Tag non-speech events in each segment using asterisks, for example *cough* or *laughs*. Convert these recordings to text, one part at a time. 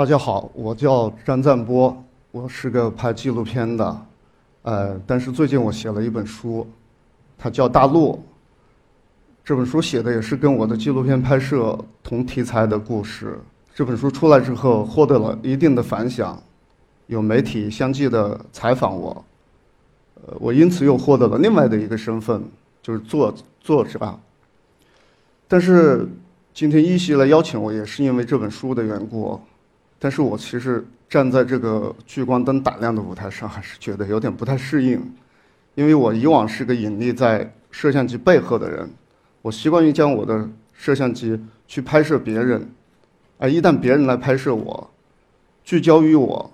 大家好，我叫张赞波，我是个拍纪录片的，呃，但是最近我写了一本书，它叫《大陆》。这本书写的也是跟我的纪录片拍摄同题材的故事。这本书出来之后，获得了一定的反响，有媒体相继的采访我，呃，我因此又获得了另外的一个身份，就是作作者。但是今天一席来邀请我，也是因为这本书的缘故。但是我其实站在这个聚光灯打亮的舞台上，还是觉得有点不太适应，因为我以往是个隐匿在摄像机背后的人，我习惯于将我的摄像机去拍摄别人，而一旦别人来拍摄我，聚焦于我，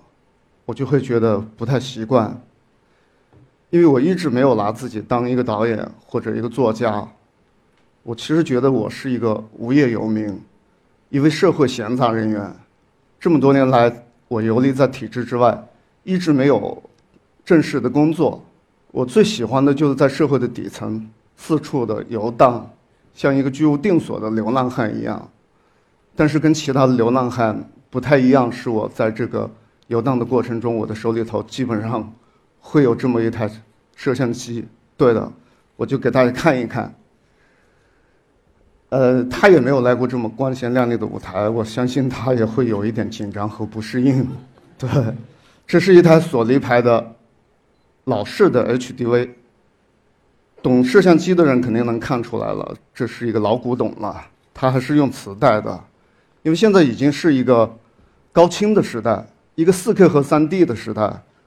我就会觉得不太习惯，因为我一直没有拿自己当一个导演或者一个作家，我其实觉得我是一个无业游民，一位社会闲杂人员。这么多年来，我游离在体制之外，一直没有正式的工作。我最喜欢的就是在社会的底层四处的游荡，像一个居无定所的流浪汉一样。但是跟其他的流浪汉不太一样，是我在这个游荡的过程中，我的手里头基本上会有这么一台摄像机。对的，我就给大家看一看。呃，他也没有来过这么光鲜亮丽的舞台，我相信他也会有一点紧张和不适应。对，这是一台索尼牌的老式的 HDV，懂摄像机的人肯定能看出来了，这是一个老古董了。它还是用磁带的，因为现在已经是一个高清的时代，一个 4K 和 3D 的时代。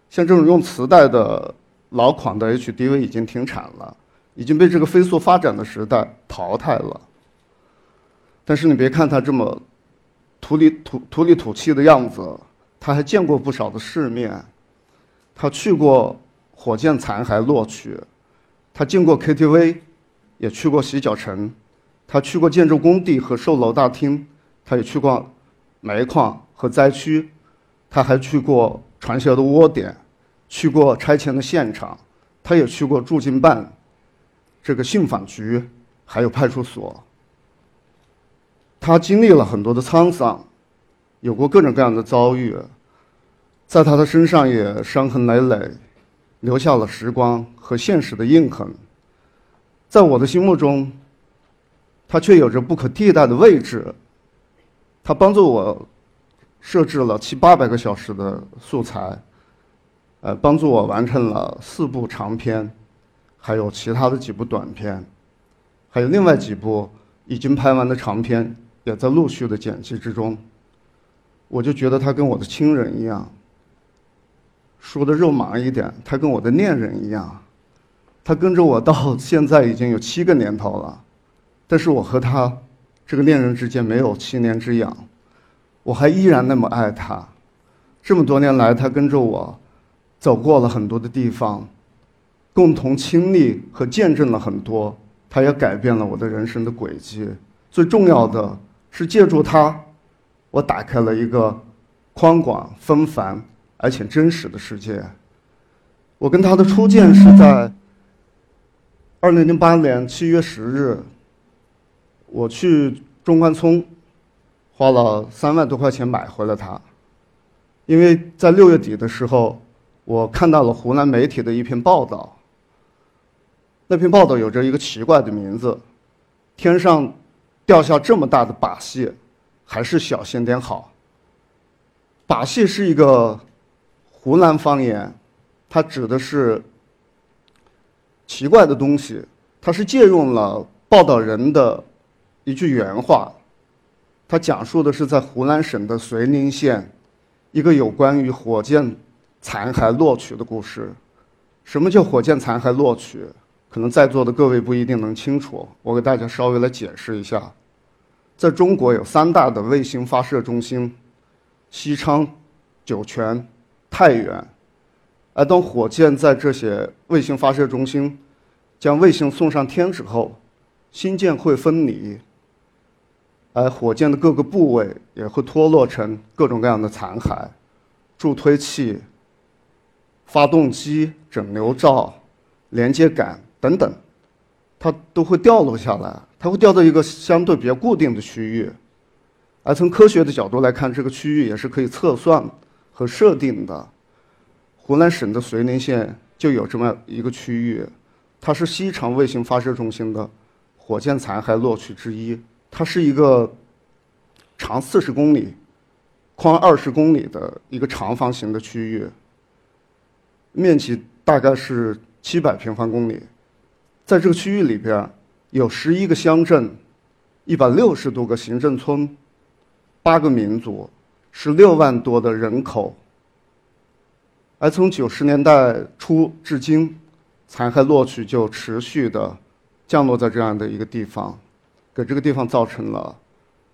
像这种用磁带的老款的 HDV 已经停产了，已经被这个飞速发展的时代淘汰了。但是你别看他这么土里土土里土气的样子，他还见过不少的世面。他去过火箭残骸落区，他进过 KTV，也去过洗脚城，他去过建筑工地和售楼大厅，他也去过煤矿和灾区，他还去过传销的窝点，去过拆迁的现场，他也去过驻京办、这个信访局，还有派出所。他经历了很多的沧桑，有过各种各样的遭遇，在他的身上也伤痕累累，留下了时光和现实的印痕。在我的心目中，他却有着不可替代的位置。他帮助我设置了七八百个小时的素材，呃，帮助我完成了四部长片，还有其他的几部短片，还有另外几部已经拍完的长片。也在陆续的剪辑之中，我就觉得他跟我的亲人一样。说的肉麻一点，他跟我的恋人一样。他跟着我到 *laughs* 现在已经有七个年头了，但是我和他这个恋人之间没有七年之痒，我还依然那么爱他。这么多年来，他跟着我走过了很多的地方，共同经历和见证了很多，他也改变了我的人生的轨迹。最重要的。是借助它，我打开了一个宽广、纷繁而且真实的世界。我跟他的初见是在二零零八年七月十日，我去中关村，花了三万多块钱买回了它，因为在六月底的时候，我看到了湖南媒体的一篇报道。那篇报道有着一个奇怪的名字：天上。掉下这么大的把戏，还是小心点好。把戏是一个湖南方言，它指的是奇怪的东西。它是借用了报道人的一句原话，它讲述的是在湖南省的绥宁县一个有关于火箭残骸落取的故事。什么叫火箭残骸落取？可能在座的各位不一定能清楚，我给大家稍微来解释一下。在中国有三大的卫星发射中心：西昌、酒泉、太原。而当火箭在这些卫星发射中心将卫星送上天之后，星箭会分离，而火箭的各个部位也会脱落成各种各样的残骸，助推器、发动机、整流罩、连接杆等等，它都会掉落下来。它会掉到一个相对比较固定的区域，而从科学的角度来看，这个区域也是可以测算和设定的。湖南省的绥宁县就有这么一个区域，它是西长卫星发射中心的火箭残骸落区之一。它是一个长四十公里、宽二十公里的一个长方形的区域，面积大概是七百平方公里。在这个区域里边，有十一个乡镇，一百六十多个行政村，八个民族，十六万多的人口。而从九十年代初至今，残骸落区就持续的降落在这样的一个地方，给这个地方造成了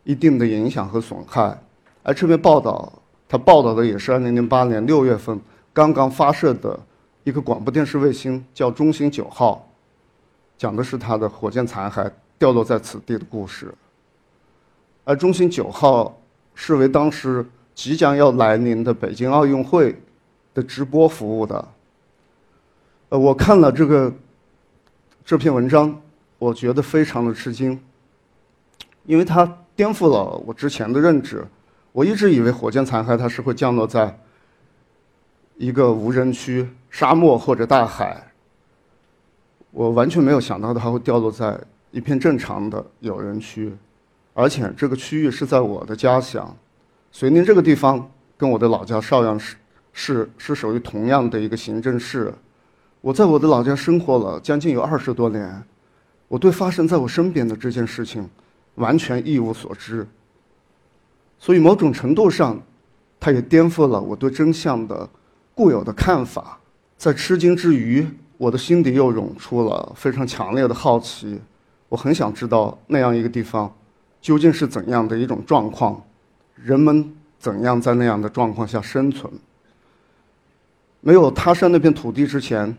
一定的影响和损害。而这篇报道，它报道的也是二零零八年六月份刚刚发射的一个广播电视卫星，叫中星九号，讲的是它的火箭残骸掉落在此地的故事。而中心九号是为当时即将要来临的北京奥运会。的直播服务的，呃，我看了这个这篇文章，我觉得非常的吃惊，因为它颠覆了我之前的认知。我一直以为火箭残骸它是会降落在一个无人区、沙漠或者大海，我完全没有想到它会掉落在一片正常的有人区，而且这个区域是在我的家乡，遂宁这个地方跟我的老家邵阳市。是是属于同样的一个行政市，我在我的老家生活了将近有二十多年，我对发生在我身边的这件事情完全一无所知。所以某种程度上，它也颠覆了我对真相的固有的看法。在吃惊之余，我的心底又涌出了非常强烈的好奇，我很想知道那样一个地方究竟是怎样的一种状况，人们怎样在那样的状况下生存。没有踏上那片土地之前，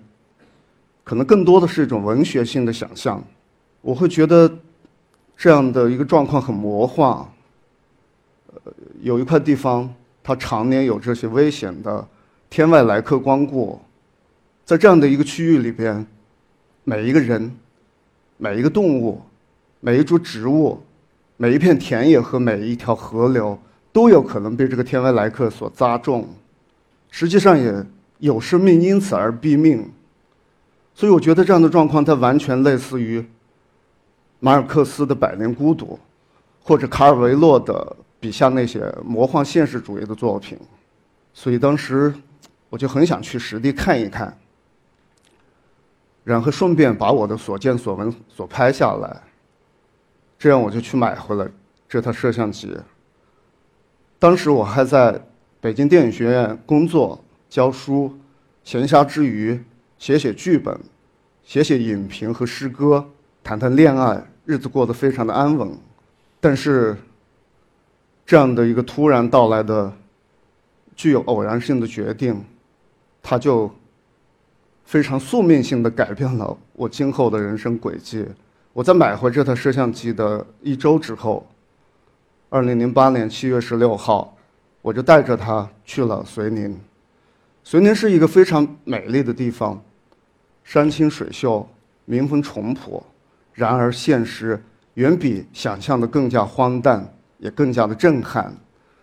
可能更多的是一种文学性的想象。我会觉得这样的一个状况很魔幻。呃，有一块地方，它常年有这些危险的天外来客光顾，在这样的一个区域里边，每一个人、每一个动物、每一株植物、每一片田野和每一条河流，都有可能被这个天外来客所砸中。实际上也。有生命因此而毙命，所以我觉得这样的状况，它完全类似于马尔克斯的《百年孤独》，或者卡尔维诺的笔下那些魔幻现实主义的作品。所以当时我就很想去实地看一看，然后顺便把我的所见所闻所拍下来。这样我就去买回了这套摄像机。当时我还在北京电影学院工作。教书，闲暇之余写写剧本，写写影评和诗歌，谈谈恋爱，日子过得非常的安稳。但是，这样的一个突然到来的、具有偶然性的决定，它就非常宿命性的改变了我今后的人生轨迹。我在买回这台摄像机的一周之后，二零零八年七月十六号，我就带着它去了遂宁。遂宁是一个非常美丽的地方，山清水秀，民风淳朴。然而，现实远比想象的更加荒诞，也更加的震撼。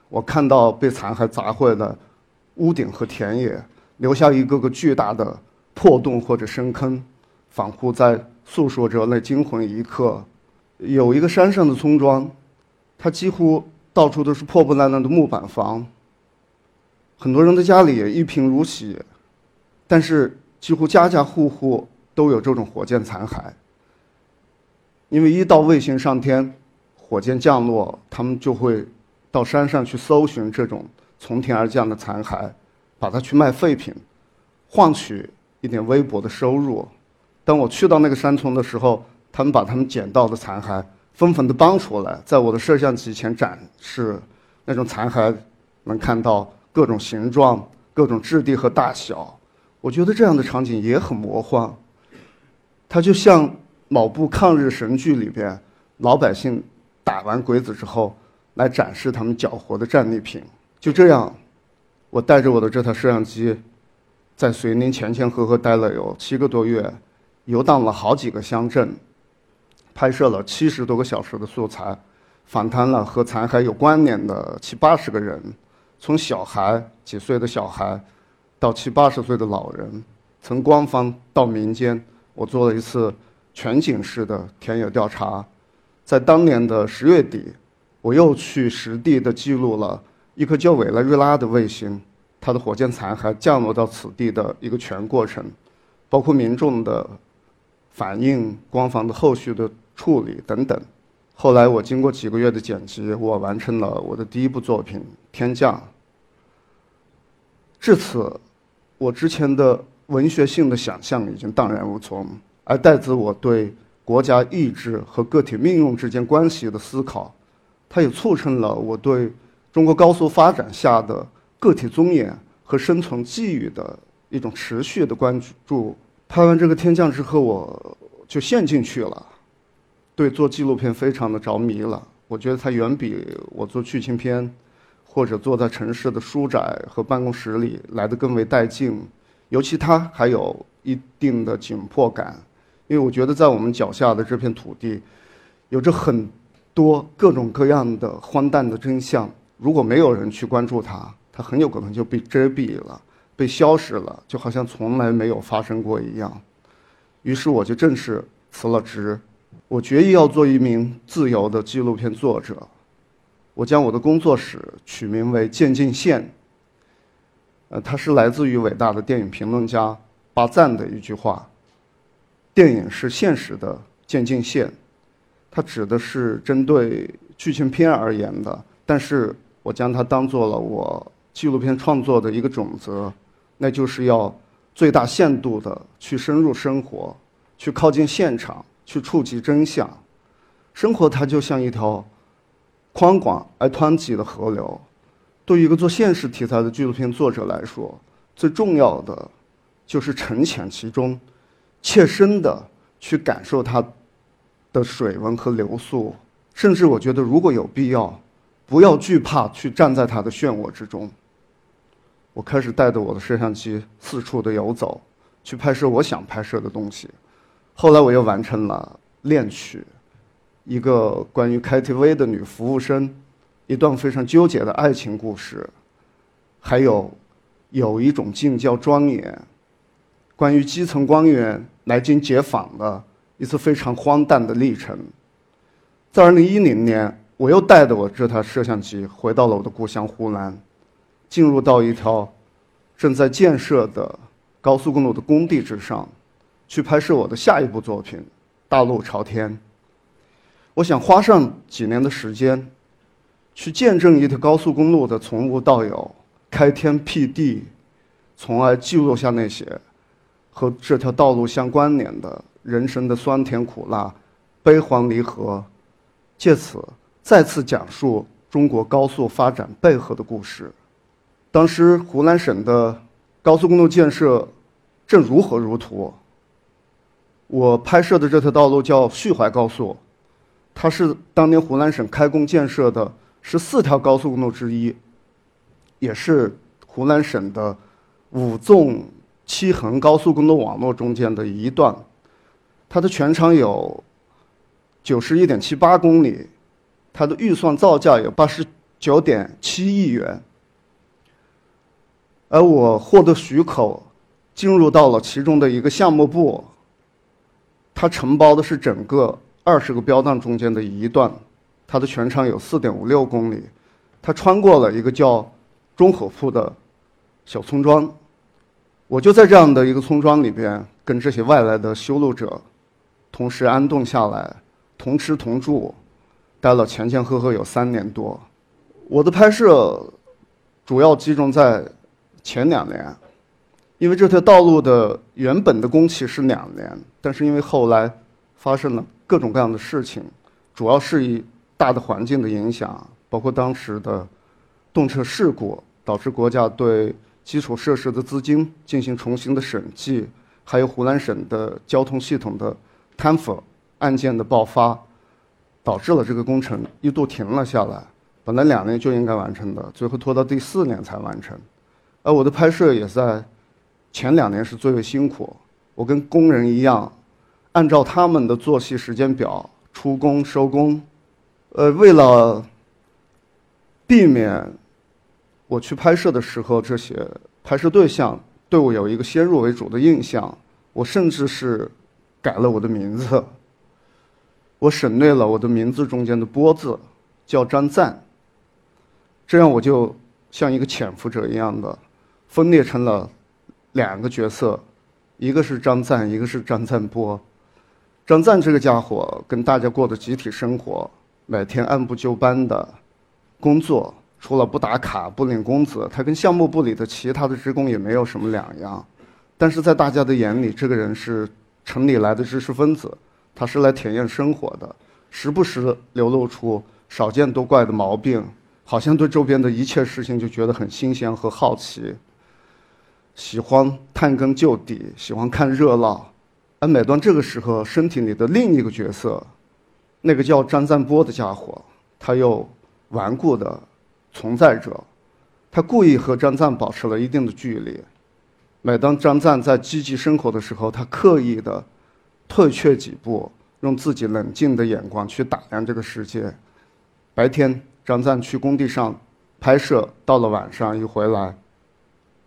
我看到被残骸砸坏的屋顶和田野，留下一个个巨大的破洞或者深坑，仿佛在诉说着那惊魂一刻。有一个山上的村庄，它几乎到处都是破破烂烂的木板房。很多人的家里也一贫如洗，但是几乎家家户户都有这种火箭残骸。因为一到卫星上天，火箭降落，他们就会到山上去搜寻这种从天而降的残骸，把它去卖废品，换取一点微薄的收入。当我去到那个山村的时候，他们把他们捡到的残骸纷纷的搬出来，在我的摄像机前展示，那种残骸能看到。各种形状、各种质地和大小，我觉得这样的场景也很魔幻。它就像某部抗日神剧里边，老百姓打完鬼子之后，来展示他们缴获的战利品。就这样，我带着我的这台摄像机，在遂宁前前后后待了有七个多月，游荡了好几个乡镇，拍摄了七十多个小时的素材，访谈了和残骸有关联的七八十个人，从小孩几岁的小孩，到七八十岁的老人，从官方到民间，我做了一次全景式的田野调查。在当年的十月底，我又去实地的记录了一颗叫委内瑞拉的卫星，它的火箭残骸降落到此地的一个全过程，包括民众的反应、官方的后续的处理等等。后来我经过几个月的剪辑，我完成了我的第一部作品《天降》。至此，我之前的文学性的想象已经荡然无存，而带自我对国家意志和个体命运之间关系的思考，它也促成了我对中国高速发展下的个体尊严和生存机遇的一种持续的关注。拍完这个《天降》之后，我就陷进去了。对做纪录片非常的着迷了，我觉得它远比我做剧情片，或者坐在城市的书宅和办公室里来的更为带劲，尤其它还有一定的紧迫感，因为我觉得在我们脚下的这片土地，有着很多各种各样的荒诞的真相，如果没有人去关注它，它很有可能就被遮蔽了，被消失了，就好像从来没有发生过一样。于是我就正式辞了职。我决意要做一名自由的纪录片作者。我将我的工作室取名为“渐进线”。呃，它是来自于伟大的电影评论家巴赞的一句话：“电影是现实的渐进线。”它指的是针对剧情片而言的，但是我将它当做了我纪录片创作的一个准则，那就是要最大限度的去深入生活，去靠近现场。去触及真相，生活它就像一条宽广而湍急的河流。对于一个做现实题材的纪录片作者来说，最重要的就是沉潜其中，切身的去感受它的水温和流速。甚至我觉得，如果有必要，不要惧怕去站在它的漩涡之中。我开始带着我的摄像机四处的游走，去拍摄我想拍摄的东西。后来我又完成了《恋曲》，一个关于 KTV 的女服务生，一段非常纠结的爱情故事，还有有一种静叫庄严，关于基层官员来京解访的一次非常荒诞的历程。在2010年，我又带着我这台摄像机回到了我的故乡湖南，进入到一条正在建设的高速公路的工地之上。去拍摄我的下一部作品《大路朝天》。我想花上几年的时间，去见证一条高速公路的从无到有、开天辟地，从而记录下那些和这条道路相关联的人生的酸甜苦辣、悲欢离合，借此再次讲述中国高速发展背后的故事。当时湖南省的高速公路建设正如火如荼。我拍摄的这条道路叫徐淮高速，它是当年湖南省开工建设的十四条高速公路之一，也是湖南省的五纵七横高速公路网络中间的一段。它的全长有九十一点七八公里，它的预算造价有八十九点七亿元。而我获得许可，进入到了其中的一个项目部。它承包的是整个二十个标段中间的一段，它的全长有四点五六公里，它穿过了一个叫中河铺的小村庄，我就在这样的一个村庄里边，跟这些外来的修路者同时安顿下来，同吃同住，待了前前后后有三年多。我的拍摄主要集中在前两年。因为这条道路的原本的工期是两年，但是因为后来发生了各种各样的事情，主要是以大的环境的影响，包括当时的动车事故，导致国家对基础设施的资金进行重新的审计，还有湖南省的交通系统的贪腐案件的爆发，导致了这个工程一度停了下来。本来两年就应该完成的，最后拖到第四年才完成。而我的拍摄也在。前两年是最为辛苦，我跟工人一样，按照他们的作息时间表出工收工，呃，为了避免我去拍摄的时候，这些拍摄对象对我有一个先入为主的印象，我甚至是改了我的名字。我省略了我的名字中间的“波”字，叫张赞。这样我就像一个潜伏者一样的，分裂成了两个角色，一个是张赞，一个是张赞波。张赞这个家伙跟大家过的集体生活，每天按部就班的工作，除了不打卡、不领工资，他跟项目部里的其他的职工也没有什么两样。但是在大家的眼里，这个人是城里来的知识分子。他是来体验生活的，时不时流露出少见多怪的毛病，好像对周边的一切事情就觉得很新鲜和好奇，喜欢探根究底，喜欢看热闹。而每当这个时候，身体里的另一个角色，那个叫张赞波的家伙，他又顽固的存在着，他故意和张赞保持了一定的距离。每当张赞在积极生活的时候，他刻意的。退却几步，用自己冷静的眼光去打量这个世界。白天，张赞去工地上拍摄，到了晚上一回来，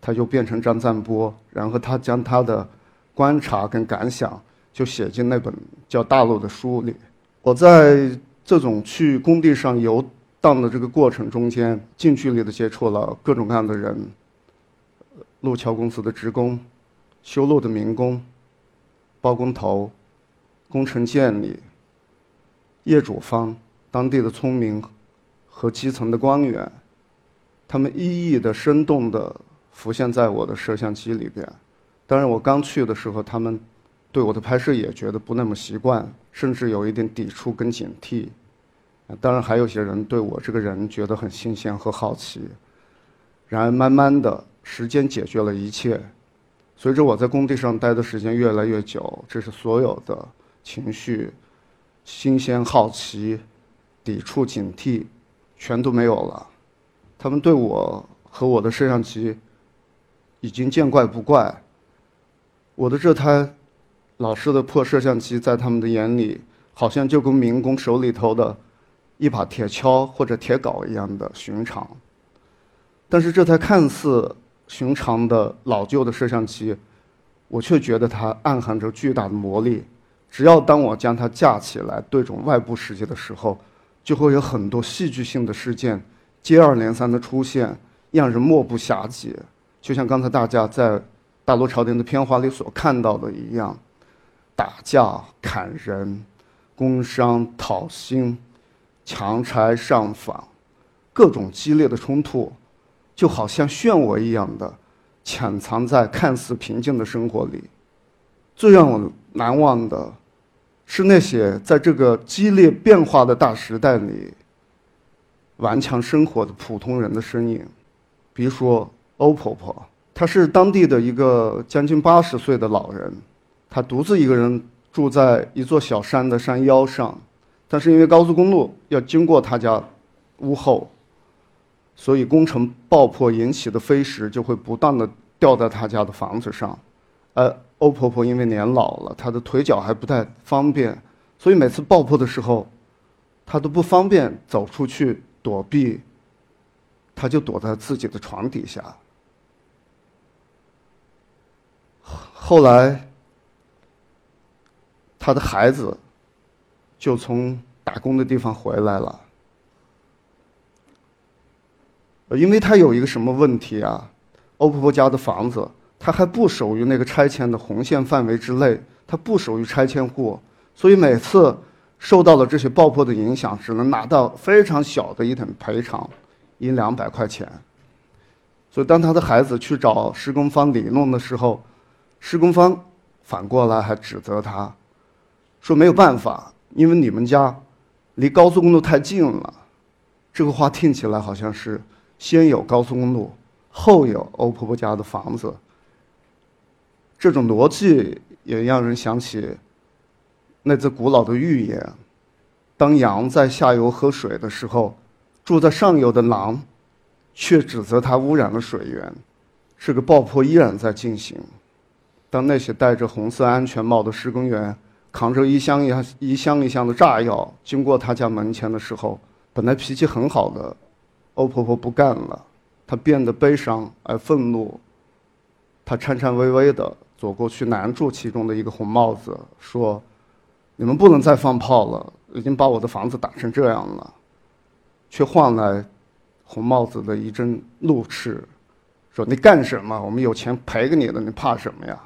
他就变成张赞波，然后他将他的观察跟感想就写进那本叫《大陆》的书里。我在这种去工地上游荡的这个过程中间，近距离的接触了各种各样的人：路桥公司的职工、修路的民工。包工头、工程监理、业主方、当地的村民和基层的官员，他们一一的生动的浮现在我的摄像机里边。当然，我刚去的时候，他们对我的拍摄也觉得不那么习惯，甚至有一点抵触跟警惕。当然，还有些人对我这个人觉得很新鲜和好奇。然而，慢慢的时间解决了一切。随着我在工地上待的时间越来越久，这是所有的情绪、新鲜、好奇、抵触、警惕，全都没有了。他们对我和我的摄像机已经见怪不怪。我的这台老式的破摄像机，在他们的眼里，好像就跟民工手里头的一把铁锹或者铁镐一样的寻常。但是这台看似……寻常的老旧的摄像机，我却觉得它暗含着巨大的魔力。只要当我将它架起来对准外部世界的时候，就会有很多戏剧性的事件接二连三的出现，让人目不暇接。就像刚才大家在大陆朝廷的片花里所看到的一样，打架、砍人、工伤、讨薪、强拆上访，各种激烈的冲突。就好像漩涡一样的潜藏在看似平静的生活里。最让我难忘的，是那些在这个激烈变化的大时代里顽强生活的普通人的身影。比如说欧婆婆，她是当地的一个将近八十岁的老人，她独自一个人住在一座小山的山腰上，但是因为高速公路要经过她家屋后。所以工程爆破引起的飞石就会不断的掉在她家的房子上，而欧婆婆因为年老了，她的腿脚还不太方便，所以每次爆破的时候，她都不方便走出去躲避，她就躲在自己的床底下。后来，他的孩子就从打工的地方回来了。因为他有一个什么问题啊？欧婆婆家的房子，他还不属于那个拆迁的红线范围之内，他不属于拆迁户，所以每次受到了这些爆破的影响，只能拿到非常小的一点赔偿，一两百块钱。所以当他的孩子去找施工方理论的时候，施工方反过来还指责他，说没有办法，因为你们家离高速公路太近了。这个话听起来好像是。先有高速公路，后有欧婆婆家的房子。这种逻辑也让人想起那则古老的寓言：当羊在下游喝水的时候，住在上游的狼却指责它污染了水源。这个爆破依然在进行。当那些戴着红色安全帽的施工员扛着一箱一箱一箱一箱的炸药经过他家门前的时候，本来脾气很好的欧婆婆不干了，她变得悲伤而愤怒。她颤颤巍巍地走过去，拦住其中的一个红帽子，说：“你们不能再放炮了，已经把我的房子打成这样了。”却换来红帽子的一阵怒斥，说：“你干什么？我们有钱赔给你的，你怕什么呀？”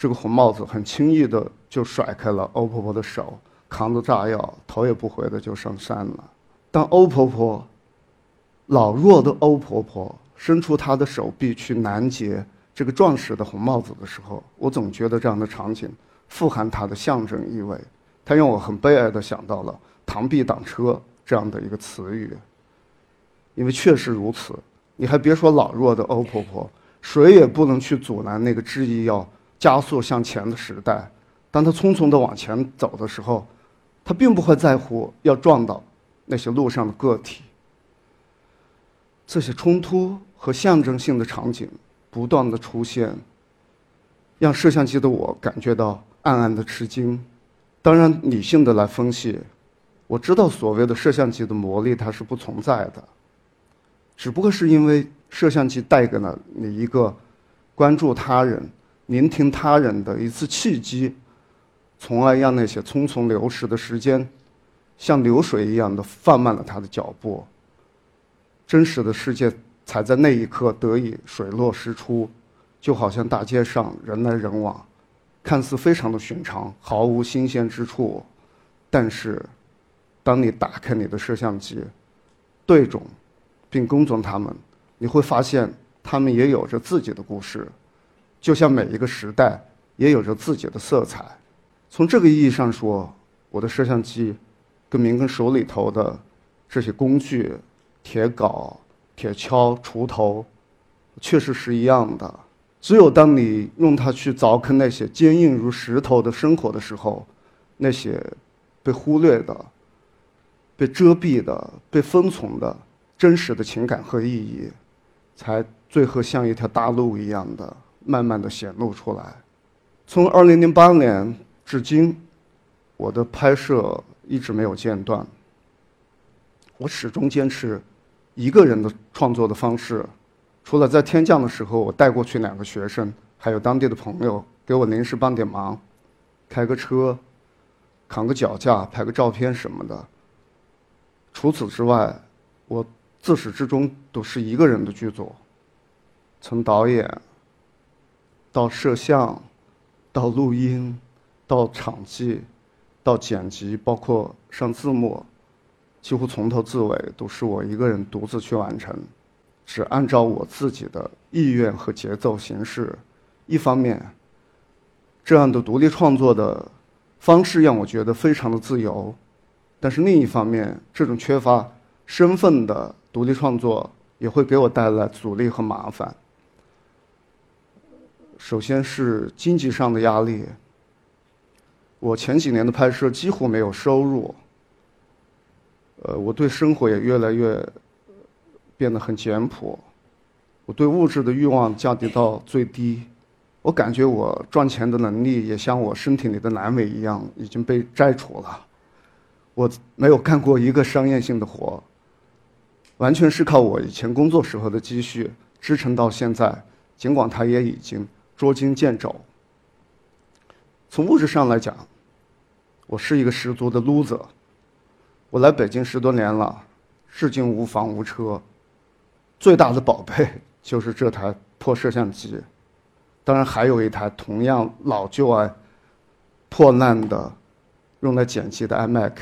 这个红帽子很轻易的就甩开了欧婆婆的手，扛着炸药，头也不回的就上山了。当欧婆婆，老弱的欧婆婆伸出她的手臂去拦截这个壮实的红帽子的时候，我总觉得这样的场景富含它的象征意味，它让我很悲哀的想到了“螳臂挡车”这样的一个词语。因为确实如此，你还别说老弱的欧婆婆，谁也不能去阻拦那个执意要。加速向前的时代，当他匆匆地往前走的时候，他并不会在乎要撞到那些路上的个体。这些冲突和象征性的场景不断的出现，让摄像机的我感觉到暗暗的吃惊。当然，理性的来分析，我知道所谓的摄像机的魔力它是不存在的，只不过是因为摄像机带给了你一个关注他人。聆听他人的一次契机，从而让那些匆匆流逝的时间，像流水一样的放慢了他的脚步。真实的世界才在那一刻得以水落石出，就好像大街上人来人往，看似非常的寻常，毫无新鲜之处。但是，当你打开你的摄像机，对准，并跟踪他们，你会发现他们也有着自己的故事。就像每一个时代也有着自己的色彩，从这个意义上说，我的摄像机跟明根手里头的这些工具——铁镐、铁锹、锄头，确实是一样的。只有当你用它去凿坑那些坚硬如石头的生活的时候，那些被忽略的、被遮蔽的、被封存的真实的情感和意义，才最后像一条大路一样的。慢慢的显露出来。从二零零八年至今，我的拍摄一直没有间断。我始终坚持一个人的创作的方式，除了在天降的时候我带过去两个学生，还有当地的朋友给我临时帮点忙，开个车，扛个脚架，拍个照片什么的。除此之外，我自始至终都是一个人的剧组，从导演。到摄像，到录音，到场记，到剪辑，包括上字幕，几乎从头至尾都是我一个人独自去完成，只按照我自己的意愿和节奏行事。一方面，这样的独立创作的方式让我觉得非常的自由；但是另一方面，这种缺乏身份的独立创作也会给我带来阻力和麻烦。首先是经济上的压力。我前几年的拍摄几乎没有收入，呃，我对生活也越来越变得很简朴，我对物质的欲望降低到最低，我感觉我赚钱的能力也像我身体里的阑尾一样已经被摘除了。我没有干过一个商业性的活，完全是靠我以前工作时候的积蓄支撑到现在，尽管它也已经。捉襟见肘。从物质上来讲，我是一个十足的 loser。我来北京十多年了，至今无房无车，最大的宝贝 *laughs* 就是这台破摄像机，当然还有一台同样老旧啊破烂的用来剪辑的 iMac。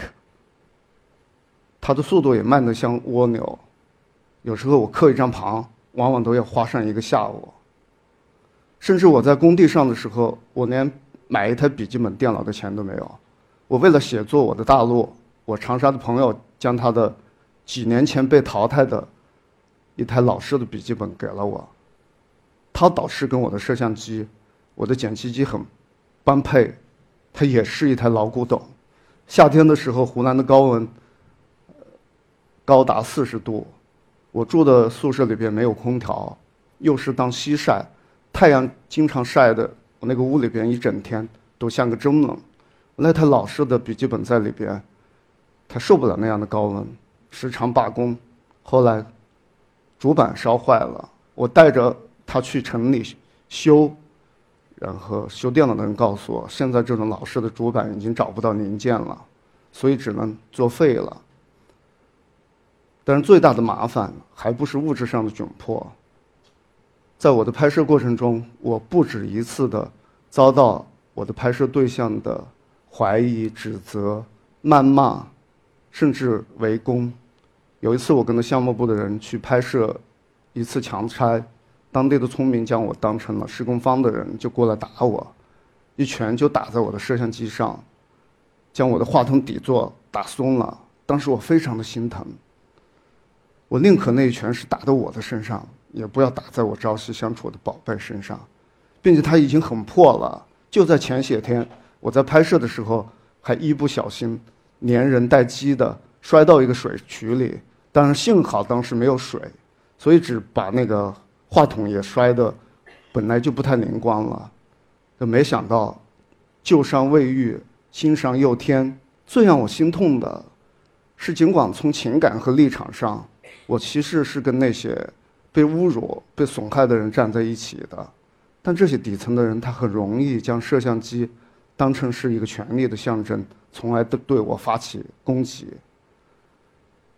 它的速度也慢得像蜗牛，有时候我刻一张盘，往往都要花上一个下午。甚至我在工地上的时候，我连买一台笔记本电脑的钱都没有。我为了写作我的大陆，我长沙的朋友将他的几年前被淘汰的一台老式的笔记本给了我。他导师跟我的摄像机，我的剪辑机很般配，它也是一台老古董。夏天的时候，湖南的高温高达四十度，我住的宿舍里边没有空调，又是当西晒。太阳经常晒的，我那个屋里边一整天都像个蒸笼。那台老式的笔记本在里边，它受不了那样的高温，时常罢工。后来主板烧坏了，我带着它去城里修，然后修电脑的人告诉我，现在这种老式的主板已经找不到零件了，所以只能作废了。但是最大的麻烦还不是物质上的窘迫。在我的拍摄过程中，我不止一次的遭到我的拍摄对象的怀疑、指责、谩骂，甚至围攻。有一次，我跟着项目部的人去拍摄一次强拆，当地的村民将我当成了施工方的人，就过来打我，一拳就打在我的摄像机上，将我的话筒底座打松了。当时我非常的心疼。我宁可那一拳是打到我的身上，也不要打在我朝夕相处的宝贝身上，并且它已经很破了。就在前些天，我在拍摄的时候还一不小心连人带机的摔到一个水渠里，但是幸好当时没有水，所以只把那个话筒也摔得本来就不太灵光了。可没想到旧伤未愈，新伤又添。最让我心痛的是，尽管从情感和立场上，我其实是跟那些被侮辱、被损害的人站在一起的，但这些底层的人，他很容易将摄像机当成是一个权力的象征，从而对对我发起攻击。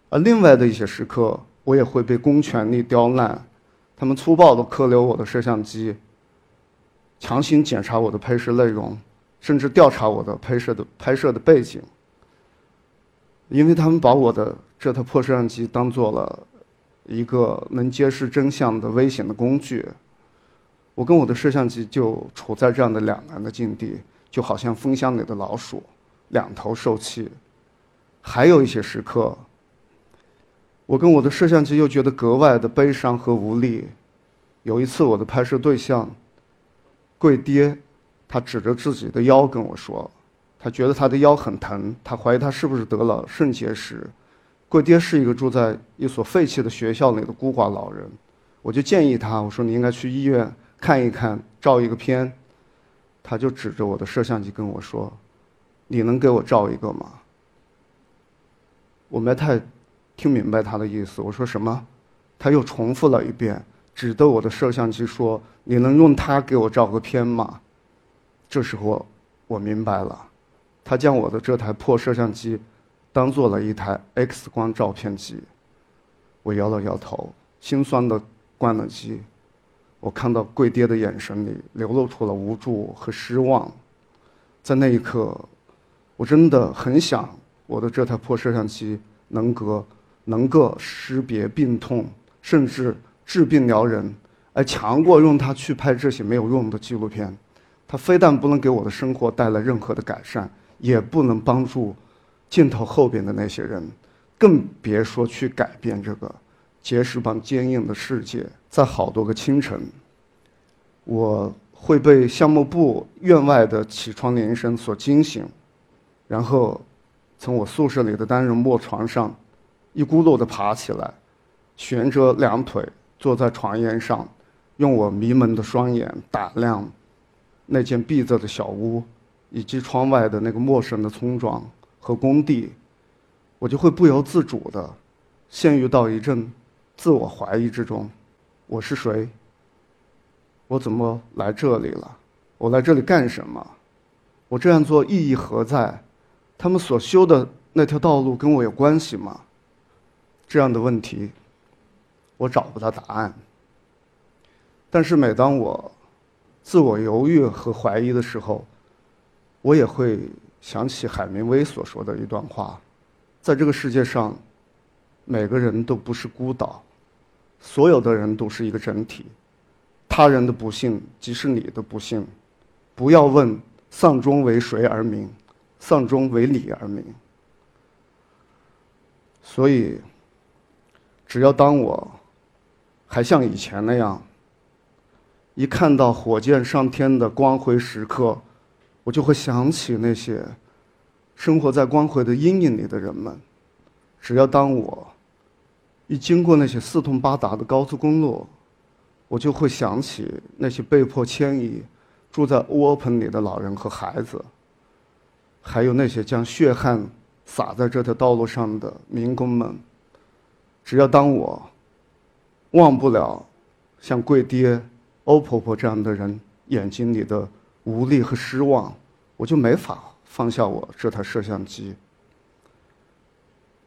而另外的一些时刻，我也会被公权力刁难，他们粗暴地扣留我的摄像机，强行检查我的拍摄内容，甚至调查我的拍摄的拍摄的背景，因为他们把我的。这台破摄像机当做了一个能揭示真相的危险的工具，我跟我的摄像机就处在这样的两难的境地，就好像蜂箱里的老鼠，两头受气。还有一些时刻，我跟我的摄像机又觉得格外的悲伤和无力。有一次，我的拍摄对象贵爹，他指着自己的腰跟我说，他觉得他的腰很疼，他怀疑他是不是得了肾结石。贵爹是一个住在一所废弃的学校里的孤寡老人，我就建议他，我说你应该去医院看一看，照一个片。他就指着我的摄像机跟我说：“你能给我照一个吗？”我没太听明白他的意思，我说什么？他又重复了一遍，指着我的摄像机说：“你能用它给我照个片吗？”这时候我明白了，他将我的这台破摄像机。当做了一台 X 光照片机，我摇了摇头，心酸的关了机。我看到贵爹的眼神里流露出了无助和失望，在那一刻，我真的很想我的这台破摄像机能够能够识别病痛，甚至治病疗人，而强过用它去拍这些没有用的纪录片。它非但不能给我的生活带来任何的改善，也不能帮助。镜头后边的那些人，更别说去改变这个结石般坚硬的世界。在好多个清晨，我会被项目部院外的起床铃声所惊醒，然后从我宿舍里的单人木床上一咕噜地爬起来，悬着两腿坐在床沿上，用我迷蒙的双眼打量那间闭着的小屋，以及窗外的那个陌生的村庄。和工地，我就会不由自主的陷入到一阵自我怀疑之中：我是谁？我怎么来这里了？我来这里干什么？我这样做意义何在？他们所修的那条道路跟我有关系吗？这样的问题，我找不到答案。但是每当我自我犹豫和怀疑的时候，我也会。想起海明威所说的一段话，在这个世界上，每个人都不是孤岛，所有的人都是一个整体。他人的不幸即是你的不幸，不要问丧钟为谁而鸣，丧钟为你而鸣。所以，只要当我还像以前那样，一看到火箭上天的光辉时刻。我就会想起那些生活在光辉的阴影里的人们。只要当我一经过那些四通八达的高速公路，我就会想起那些被迫迁移、住在窝棚里的老人和孩子。还有那些将血汗洒在这条道路上的民工们，只要当我忘不了像贵爹、欧婆婆这样的人眼睛里的无力和失望，我就没法放下我这台摄像机。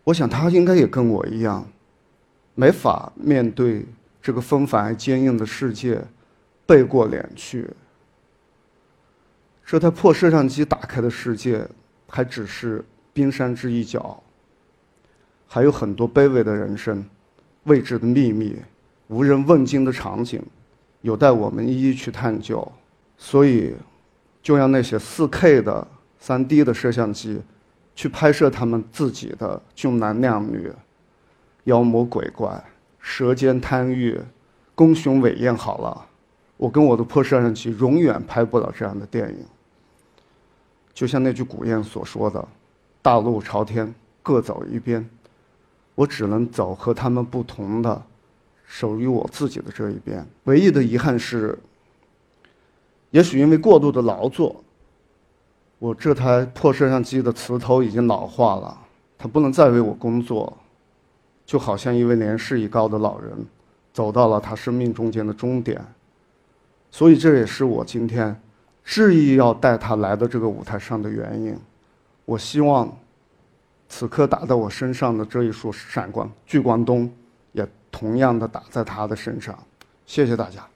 我想他应该也跟我一样，没法面对这个纷繁而坚硬的世界，背过脸去。这台破摄像机打开的世界，还只是冰山之一角，还有很多卑微的人生、未知的秘密、无人问津的场景，有待我们一一去探究。所以，就让那些 4K 的、3D 的摄像机。去拍摄他们自己的俊男靓女、妖魔鬼怪、舌尖贪欲、攻雄伟艳。好了，我跟我的破摄像机永远拍不了这样的电影。就像那句古谚所说的：“大路朝天，各走一边。”我只能走和他们不同的、属于我自己的这一边。唯一的遗憾是，也许因为过度的劳作。我这台破摄像机的磁头已经老化了，它不能再为我工作，就好像一位年事已高的老人，走到了他生命中间的终点。所以这也是我今天执意要带他来到这个舞台上的原因。我希望，此刻打在我身上的这一束闪光聚光灯，也同样的打在他的身上。谢谢大家。